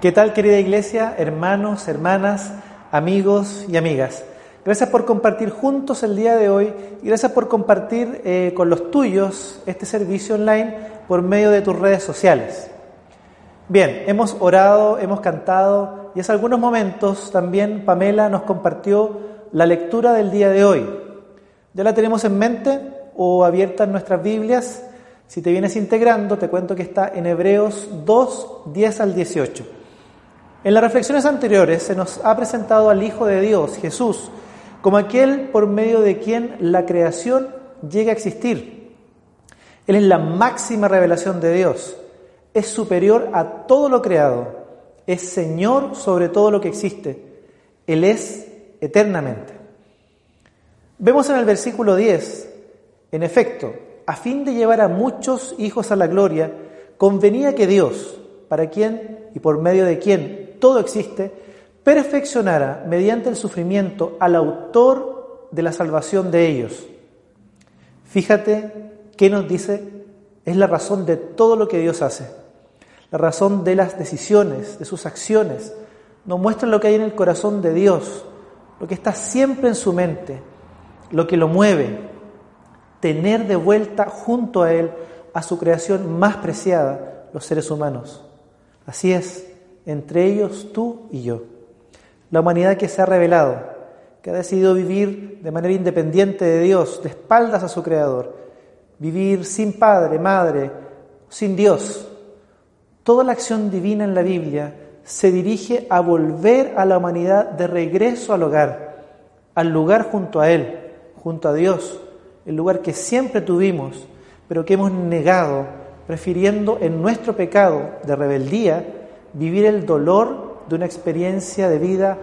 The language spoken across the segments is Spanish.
¿Qué tal querida iglesia, hermanos, hermanas, amigos y amigas? Gracias por compartir juntos el día de hoy y gracias por compartir eh, con los tuyos este servicio online por medio de tus redes sociales. Bien, hemos orado, hemos cantado y hace algunos momentos también Pamela nos compartió la lectura del día de hoy. ¿Ya la tenemos en mente o abierta en nuestras Biblias? Si te vienes integrando, te cuento que está en Hebreos 2, 10 al 18. En las reflexiones anteriores se nos ha presentado al Hijo de Dios, Jesús, como aquel por medio de quien la creación llega a existir. Él es la máxima revelación de Dios, es superior a todo lo creado, es Señor sobre todo lo que existe, Él es eternamente. Vemos en el versículo 10, en efecto, a fin de llevar a muchos hijos a la gloria, convenía que Dios, para quien y por medio de quien todo existe, perfeccionara mediante el sufrimiento al autor de la salvación de ellos. Fíjate qué nos dice, es la razón de todo lo que Dios hace, la razón de las decisiones, de sus acciones, nos muestra lo que hay en el corazón de Dios, lo que está siempre en su mente, lo que lo mueve, tener de vuelta junto a Él a su creación más preciada, los seres humanos. Así es, entre ellos tú y yo. La humanidad que se ha revelado, que ha decidido vivir de manera independiente de Dios, de espaldas a su Creador, vivir sin padre, madre, sin Dios. Toda la acción divina en la Biblia se dirige a volver a la humanidad de regreso al hogar, al lugar junto a Él, junto a Dios, el lugar que siempre tuvimos, pero que hemos negado, prefiriendo en nuestro pecado de rebeldía vivir el dolor de una experiencia de vida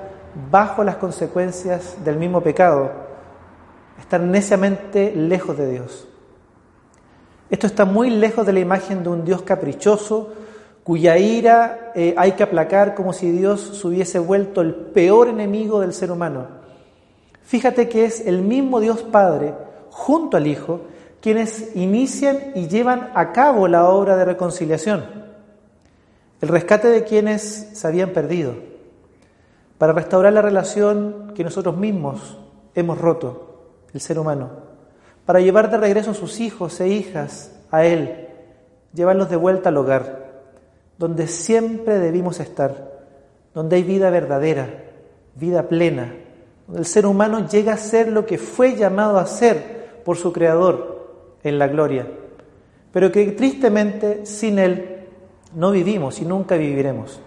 bajo las consecuencias del mismo pecado, estar neciamente lejos de Dios. Esto está muy lejos de la imagen de un Dios caprichoso, cuya ira eh, hay que aplacar como si Dios se hubiese vuelto el peor enemigo del ser humano. Fíjate que es el mismo Dios Padre, junto al Hijo, quienes inician y llevan a cabo la obra de reconciliación el rescate de quienes se habían perdido, para restaurar la relación que nosotros mismos hemos roto, el ser humano, para llevar de regreso a sus hijos e hijas a Él, llevarlos de vuelta al hogar, donde siempre debimos estar, donde hay vida verdadera, vida plena, donde el ser humano llega a ser lo que fue llamado a ser por su Creador en la gloria, pero que tristemente sin Él no vivimos y nunca viviremos.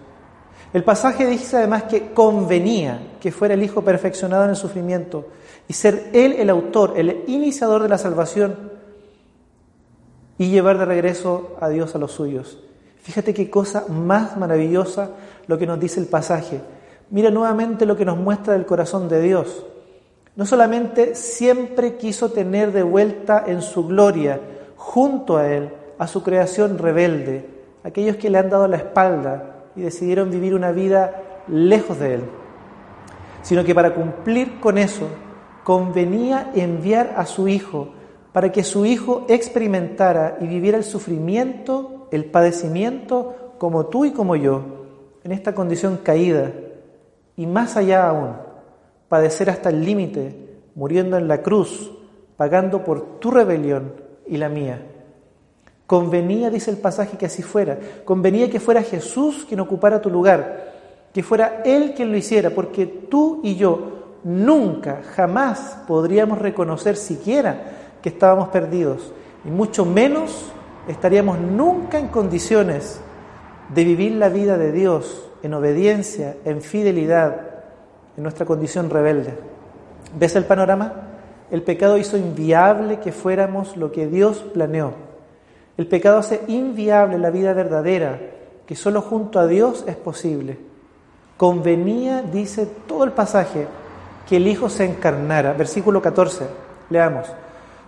El pasaje dice además que convenía que fuera el Hijo perfeccionado en el sufrimiento y ser Él el autor, el iniciador de la salvación y llevar de regreso a Dios a los suyos. Fíjate qué cosa más maravillosa lo que nos dice el pasaje. Mira nuevamente lo que nos muestra el corazón de Dios. No solamente siempre quiso tener de vuelta en su gloria, junto a Él, a su creación rebelde, aquellos que le han dado la espalda y decidieron vivir una vida lejos de Él, sino que para cumplir con eso convenía enviar a su Hijo para que su Hijo experimentara y viviera el sufrimiento, el padecimiento, como tú y como yo, en esta condición caída, y más allá aún, padecer hasta el límite, muriendo en la cruz, pagando por tu rebelión y la mía. Convenía, dice el pasaje, que así fuera. Convenía que fuera Jesús quien ocupara tu lugar, que fuera Él quien lo hiciera, porque tú y yo nunca, jamás podríamos reconocer siquiera que estábamos perdidos, y mucho menos estaríamos nunca en condiciones de vivir la vida de Dios en obediencia, en fidelidad, en nuestra condición rebelde. ¿Ves el panorama? El pecado hizo inviable que fuéramos lo que Dios planeó el pecado hace inviable la vida verdadera, que solo junto a Dios es posible. Convenía, dice todo el pasaje, que el Hijo se encarnara. Versículo 14, leamos.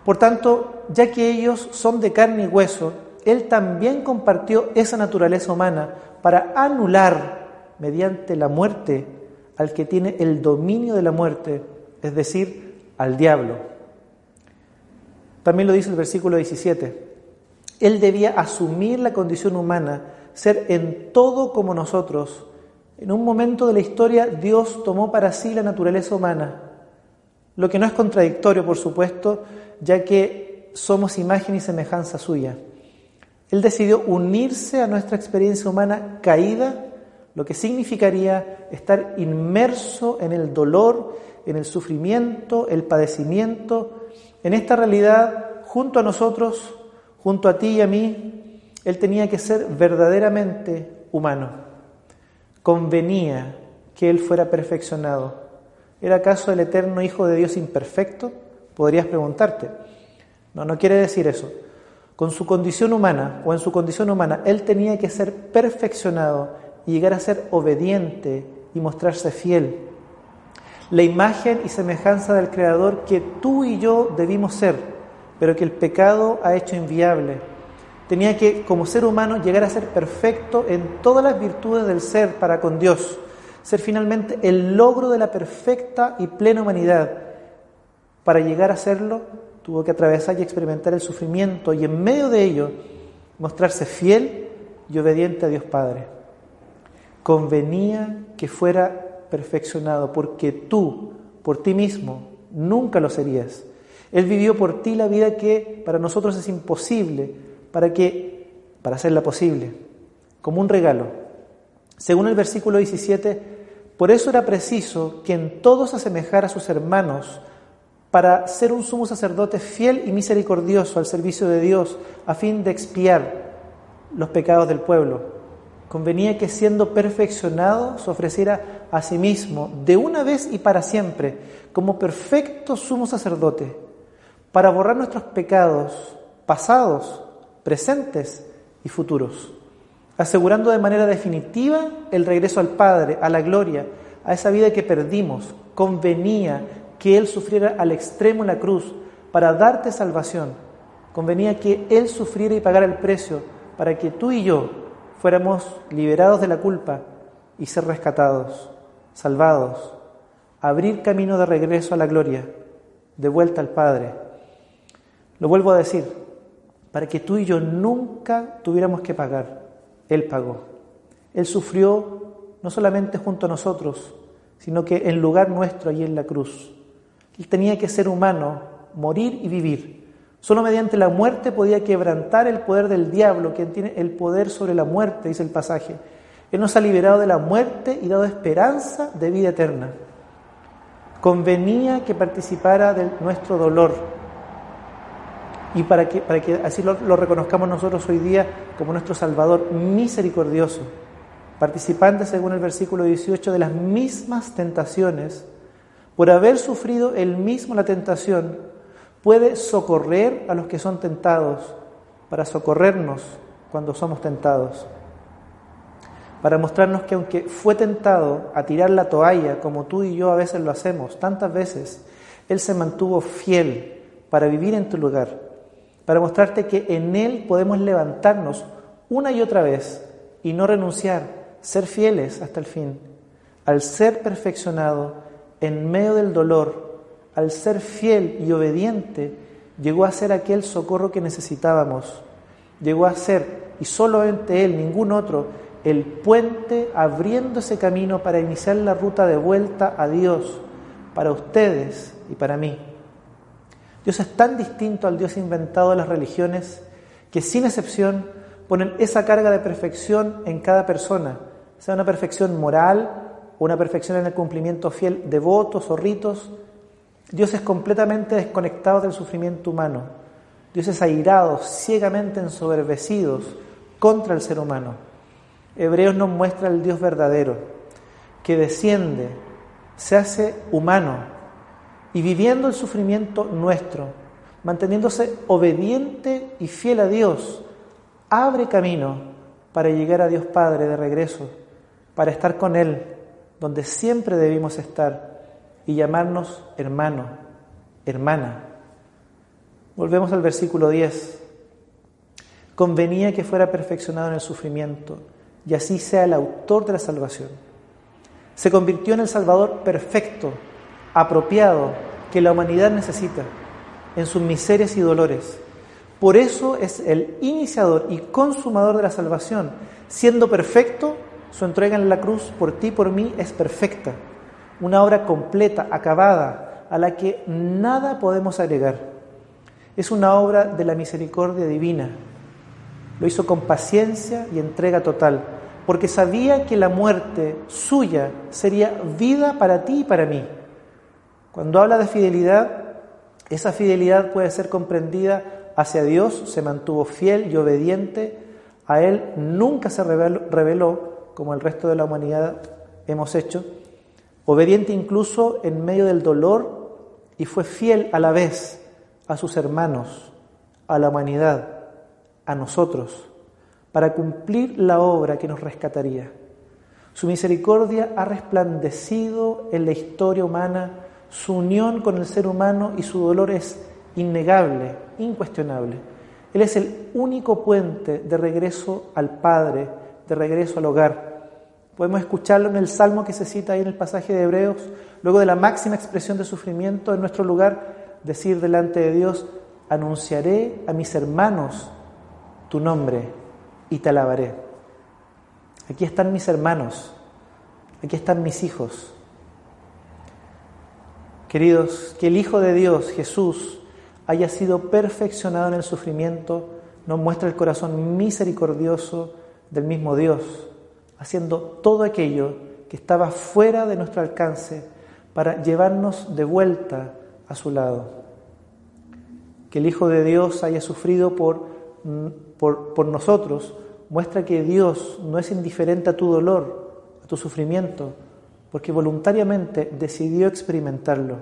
Por tanto, ya que ellos son de carne y hueso, Él también compartió esa naturaleza humana para anular mediante la muerte al que tiene el dominio de la muerte, es decir, al diablo. También lo dice el versículo 17. Él debía asumir la condición humana, ser en todo como nosotros, En un momento de la historia Dios tomó para sí la naturaleza humana, lo que no es contradictorio, por supuesto, ya que somos imagen y semejanza suya. Él decidió unirse a nuestra experiencia humana caída, lo que significaría estar inmerso en el dolor, en el sufrimiento, el padecimiento, en esta realidad junto a nosotros, junto a ti y a mí, Él tenía que ser verdaderamente humano. Convenía que Él fuera perfeccionado. ¿Era acaso el eterno Hijo de Dios imperfecto? Podrías preguntarte. No, no quiere decir eso con su condición humana o en su condición humana, él tenía que ser perfeccionado y llegar a ser obediente y mostrarse fiel. La imagen y semejanza del Creador que tú y yo debimos ser, pero que el pecado ha hecho inviable. Tenía que, como ser humano, llegar a ser perfecto en todas las virtudes del ser para con Dios, ser finalmente el logro de la perfecta y plena humanidad. Para llegar a serlo, tuvo que atravesar y experimentar el sufrimiento y en medio de ello mostrarse fiel y obediente a Dios Padre. Convenía que fuera perfeccionado porque tú, por ti mismo, nunca lo serías. Él vivió por ti la vida que para nosotros es imposible, para que para hacerla posible, como un regalo. Según el versículo 17, por eso era preciso que en todos asemejara a sus hermanos para ser un sumo sacerdote fiel y misericordioso al servicio de Dios a fin de expiar los pecados del pueblo. Convenía que siendo perfeccionado se ofreciera a sí mismo de una vez y para siempre como perfecto sumo sacerdote para borrar nuestros pecados pasados, presentes y futuros, asegurando de manera definitiva el regreso al Padre, a la gloria, a esa vida que perdimos. Convenía que Él sufriera al extremo en la cruz para darte salvación. Convenía que Él sufriera y pagara el precio para que tú y yo fuéramos liberados de la culpa y ser rescatados, salvados, abrir camino de regreso a la gloria, de vuelta al Padre. Lo vuelvo a decir, para que tú y yo nunca tuviéramos que pagar. Él pagó. Él sufrió no solamente junto a nosotros, sino que en lugar nuestro allí en la cruz. Él tenía que ser humano, morir y vivir. Solo mediante la muerte podía quebrantar el poder del diablo, quien tiene el poder sobre la muerte, dice el pasaje. Él nos ha liberado de la muerte y dado esperanza de vida eterna. Convenía que participara de nuestro dolor y para que, para que así lo, lo reconozcamos nosotros hoy día como nuestro Salvador misericordioso, participante, según el versículo 18, de las mismas tentaciones por haber sufrido él mismo la tentación, puede socorrer a los que son tentados, para socorrernos cuando somos tentados, para mostrarnos que aunque fue tentado a tirar la toalla, como tú y yo a veces lo hacemos, tantas veces, Él se mantuvo fiel para vivir en tu lugar, para mostrarte que en Él podemos levantarnos una y otra vez y no renunciar, ser fieles hasta el fin. Al ser perfeccionado, en medio del dolor, al ser fiel y obediente, llegó a ser aquel socorro que necesitábamos. Llegó a ser, y solamente Él, ningún otro, el puente abriendo ese camino para iniciar la ruta de vuelta a Dios, para ustedes y para mí. Dios es tan distinto al Dios inventado de las religiones que sin excepción ponen esa carga de perfección en cada persona, sea una perfección moral, una perfección en el cumplimiento fiel de votos o ritos, Dios es completamente desconectado del sufrimiento humano. Dios es airado, ciegamente ensoberbecidos contra el ser humano. Hebreos nos muestra el Dios verdadero, que desciende, se hace humano y viviendo el sufrimiento nuestro, manteniéndose obediente y fiel a Dios, abre camino para llegar a Dios Padre de regreso, para estar con Él donde siempre debimos estar y llamarnos hermano, hermana. Volvemos al versículo 10. Convenía que fuera perfeccionado en el sufrimiento y así sea el autor de la salvación. Se convirtió en el Salvador perfecto, apropiado, que la humanidad necesita en sus miserias y dolores. Por eso es el iniciador y consumador de la salvación. Siendo perfecto, Su entrega en la cruz por ti y por mí es perfecta, una obra completa, acabada, a la que nada podemos agregar. Es una obra de la misericordia divina. Lo hizo con paciencia y entrega total, porque sabía que la muerte suya sería vida para ti y para mí. Cuando habla de fidelidad, esa fidelidad puede ser comprendida hacia Dios, se mantuvo fiel y obediente, a Él nunca se reveló, como el resto de la humanidad hemos hecho, obediente incluso en medio del dolor y fue fiel a la vez a sus hermanos, a la humanidad, a nosotros, para cumplir la obra que nos rescataría. Su misericordia ha resplandecido en la historia humana su unión con el ser humano y su dolor es innegable, incuestionable. Él es el único puente de regreso al Padre, de regreso al hogar. Podemos escucharlo en el salmo que se cita ahí en el pasaje de Hebreos, luego de la máxima expresión de sufrimiento en nuestro lugar, decir delante de Dios, anunciaré a mis hermanos tu nombre y te alabaré. Aquí están mis hermanos, aquí están mis hijos, Queridos, que el Hijo de Dios, Jesús, haya sido perfeccionado en el sufrimiento, nos muestra el corazón misericordioso del mismo Dios, haciendo todo aquello que estaba fuera de nuestro alcance para llevarnos de vuelta a su lado. Que el Hijo de Dios haya sufrido por, por, por nosotros muestra que Dios no es indiferente a tu dolor, a tu sufrimiento, porque voluntariamente decidió experimentarlo,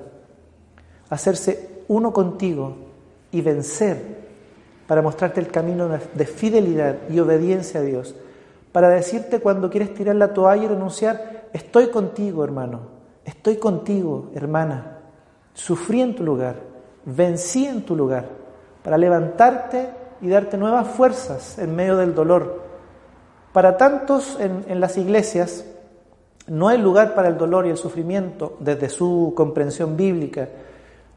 hacerse uno contigo y vencer para mostrarte el camino de fidelidad y obediencia a Dios, para decirte cuando quieres tirar la toalla y renunciar, estoy contigo hermano, estoy contigo hermana, sufrí en tu lugar, vencí en tu lugar, para levantarte y darte nuevas fuerzas en medio del dolor. Para tantos en, en las iglesias, no hay lugar para el dolor y el sufrimiento desde su comprensión bíblica,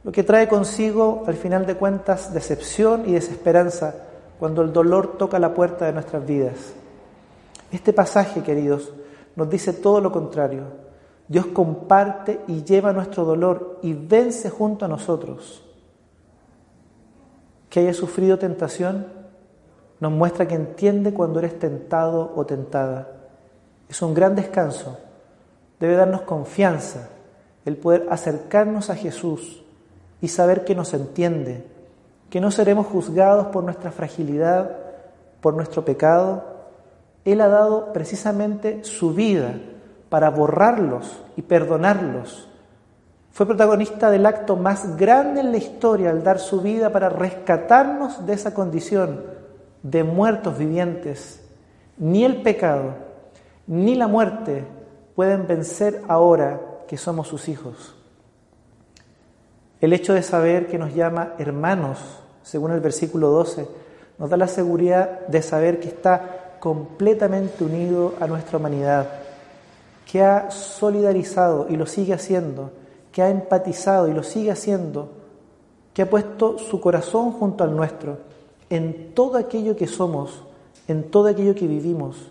lo que trae consigo, al final de cuentas, decepción y desesperanza cuando el dolor toca la puerta de nuestras vidas. Este pasaje, queridos, nos dice todo lo contrario. Dios comparte y lleva nuestro dolor y vence junto a nosotros. Que haya sufrido tentación nos muestra que entiende cuando eres tentado o tentada. Es un gran descanso debe darnos confianza, el poder acercarnos a Jesús y saber que nos entiende, que no seremos juzgados por nuestra fragilidad, por nuestro pecado. Él ha dado precisamente su vida para borrarlos y perdonarlos. Fue protagonista del acto más grande en la historia al dar su vida para rescatarnos de esa condición de muertos vivientes. Ni el pecado, ni la muerte pueden vencer ahora que somos sus hijos. El hecho de saber que nos llama hermanos, según el versículo 12, nos da la seguridad de saber que está completamente unido a nuestra humanidad, que ha solidarizado y lo sigue haciendo, que ha empatizado y lo sigue haciendo, que ha puesto su corazón junto al nuestro en todo aquello que somos, en todo aquello que vivimos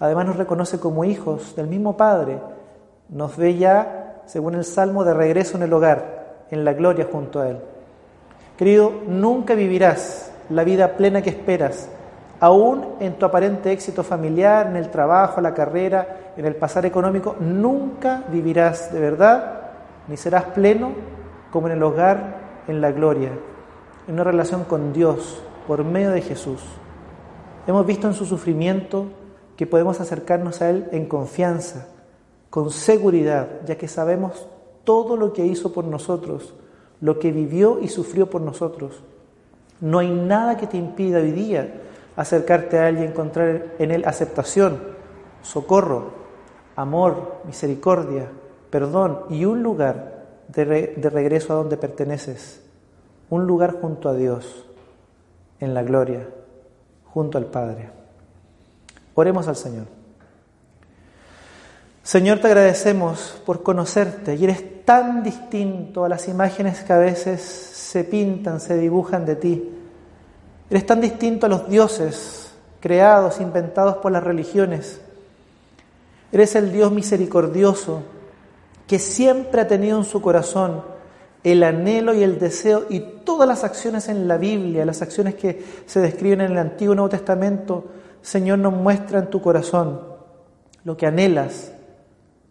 Además nos reconoce como hijos del mismo Padre. Nos ve ya, según el Salmo, de regreso en el hogar, en la gloria junto a Él. Querido, nunca vivirás la vida plena que esperas, aún en tu aparente éxito familiar, en el trabajo, la carrera, en el pasar económico, nunca vivirás de verdad, ni serás pleno como en el hogar, en la gloria, en una relación con Dios por medio de Jesús. Hemos visto en su sufrimiento que podemos acercarnos a Él en confianza, con seguridad, ya que sabemos todo lo que hizo por nosotros, lo que vivió y sufrió por nosotros. No hay nada que te impida hoy día acercarte a Él y encontrar en Él aceptación, socorro, amor, misericordia, perdón y un lugar de, de regreso a donde perteneces, un lugar junto a Dios, en la gloria, junto al Padre. Oremos al Señor. Señor, te agradecemos por conocerte y eres tan distinto a las imágenes que a veces se pintan, se dibujan de ti. Eres tan distinto a los dioses creados, inventados por las religiones. Eres el Dios misericordioso que siempre ha tenido en su corazón el anhelo y el deseo y todas las acciones en la Biblia, las acciones que se describen en el Antiguo y Nuevo Testamento, Señor, nos muestra en tu corazón lo que anhelas,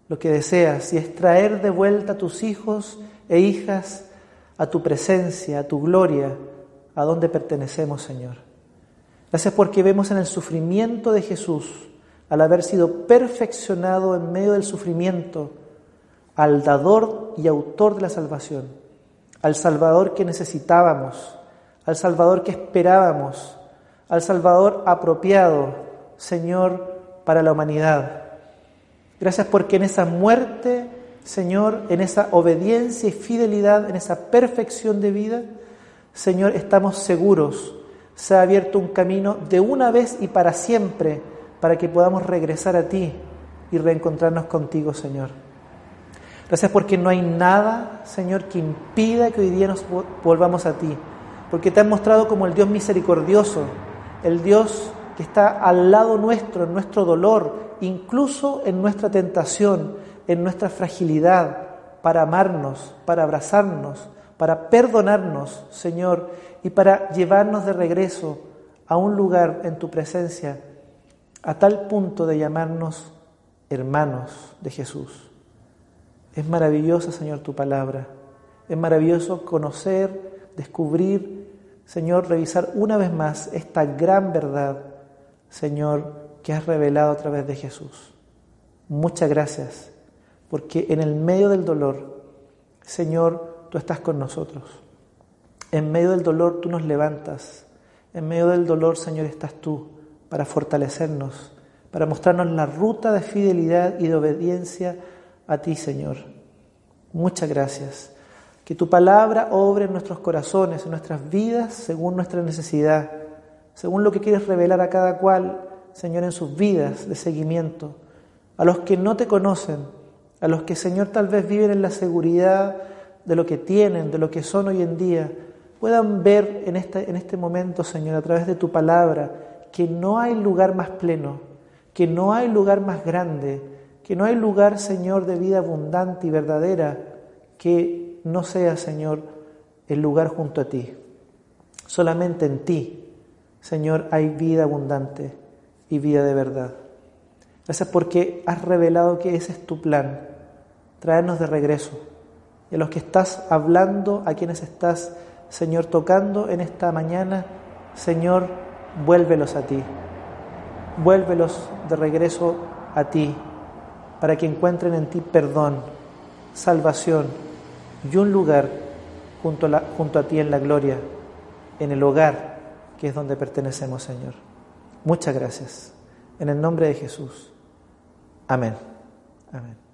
lo que deseas, y es traer de vuelta a tus hijos e hijas a tu presencia, a tu gloria, a donde pertenecemos, Señor. Gracias porque vemos en el sufrimiento de Jesús, al haber sido perfeccionado en medio del sufrimiento, al dador y autor de la salvación, al Salvador que necesitábamos, al Salvador que esperábamos, al Salvador apropiado, Señor, para la humanidad. Gracias porque en esa muerte, Señor, en esa obediencia y fidelidad, en esa perfección de vida, Señor, estamos seguros. Se ha abierto un camino de una vez y para siempre para que podamos regresar a ti y reencontrarnos contigo, Señor. Gracias porque no hay nada, Señor, que impida que hoy día nos volvamos a ti. Porque te has mostrado como el Dios misericordioso, el Dios que está al lado nuestro, en nuestro dolor, incluso en nuestra tentación, en nuestra fragilidad, para amarnos, para abrazarnos, para perdonarnos, Señor, y para llevarnos de regreso a un lugar en tu presencia, a tal punto de llamarnos hermanos de Jesús. Es maravillosa, Señor, tu palabra. Es maravilloso conocer, descubrir, Señor, revisar una vez más esta gran verdad, Señor, que has revelado a través de Jesús. Muchas gracias, porque en el medio del dolor, Señor, tú estás con nosotros. En medio del dolor tú nos levantas. En medio del dolor, Señor, estás tú para fortalecernos, para mostrarnos la ruta de fidelidad y de obediencia a ti, Señor. Muchas gracias. Que tu palabra obre en nuestros corazones, en nuestras vidas, según nuestra necesidad, según lo que quieres revelar a cada cual, Señor, en sus vidas de seguimiento. A los que no te conocen, a los que, Señor, tal vez viven en la seguridad de lo que tienen, de lo que son hoy en día, puedan ver en este, este momento, Señor, a través de tu palabra, que no hay lugar más pleno, que no hay lugar más grande, que no hay lugar, Señor, de vida abundante y verdadera que no sea, Señor, el lugar junto a ti. Solamente en ti, Señor, hay vida abundante y vida de verdad. Gracias porque has revelado que ese es tu plan, traernos de regreso. Y a los que estás hablando, a quienes estás, Señor, tocando en esta mañana, Señor, vuélvelos a ti. Vuélvelos de regreso a ti para que encuentren en ti perdón, salvación y un lugar junto a, ti en la gloria, en el hogar que es donde pertenecemos, Señor. Muchas gracias. En el nombre de Jesús. Amén. Amén.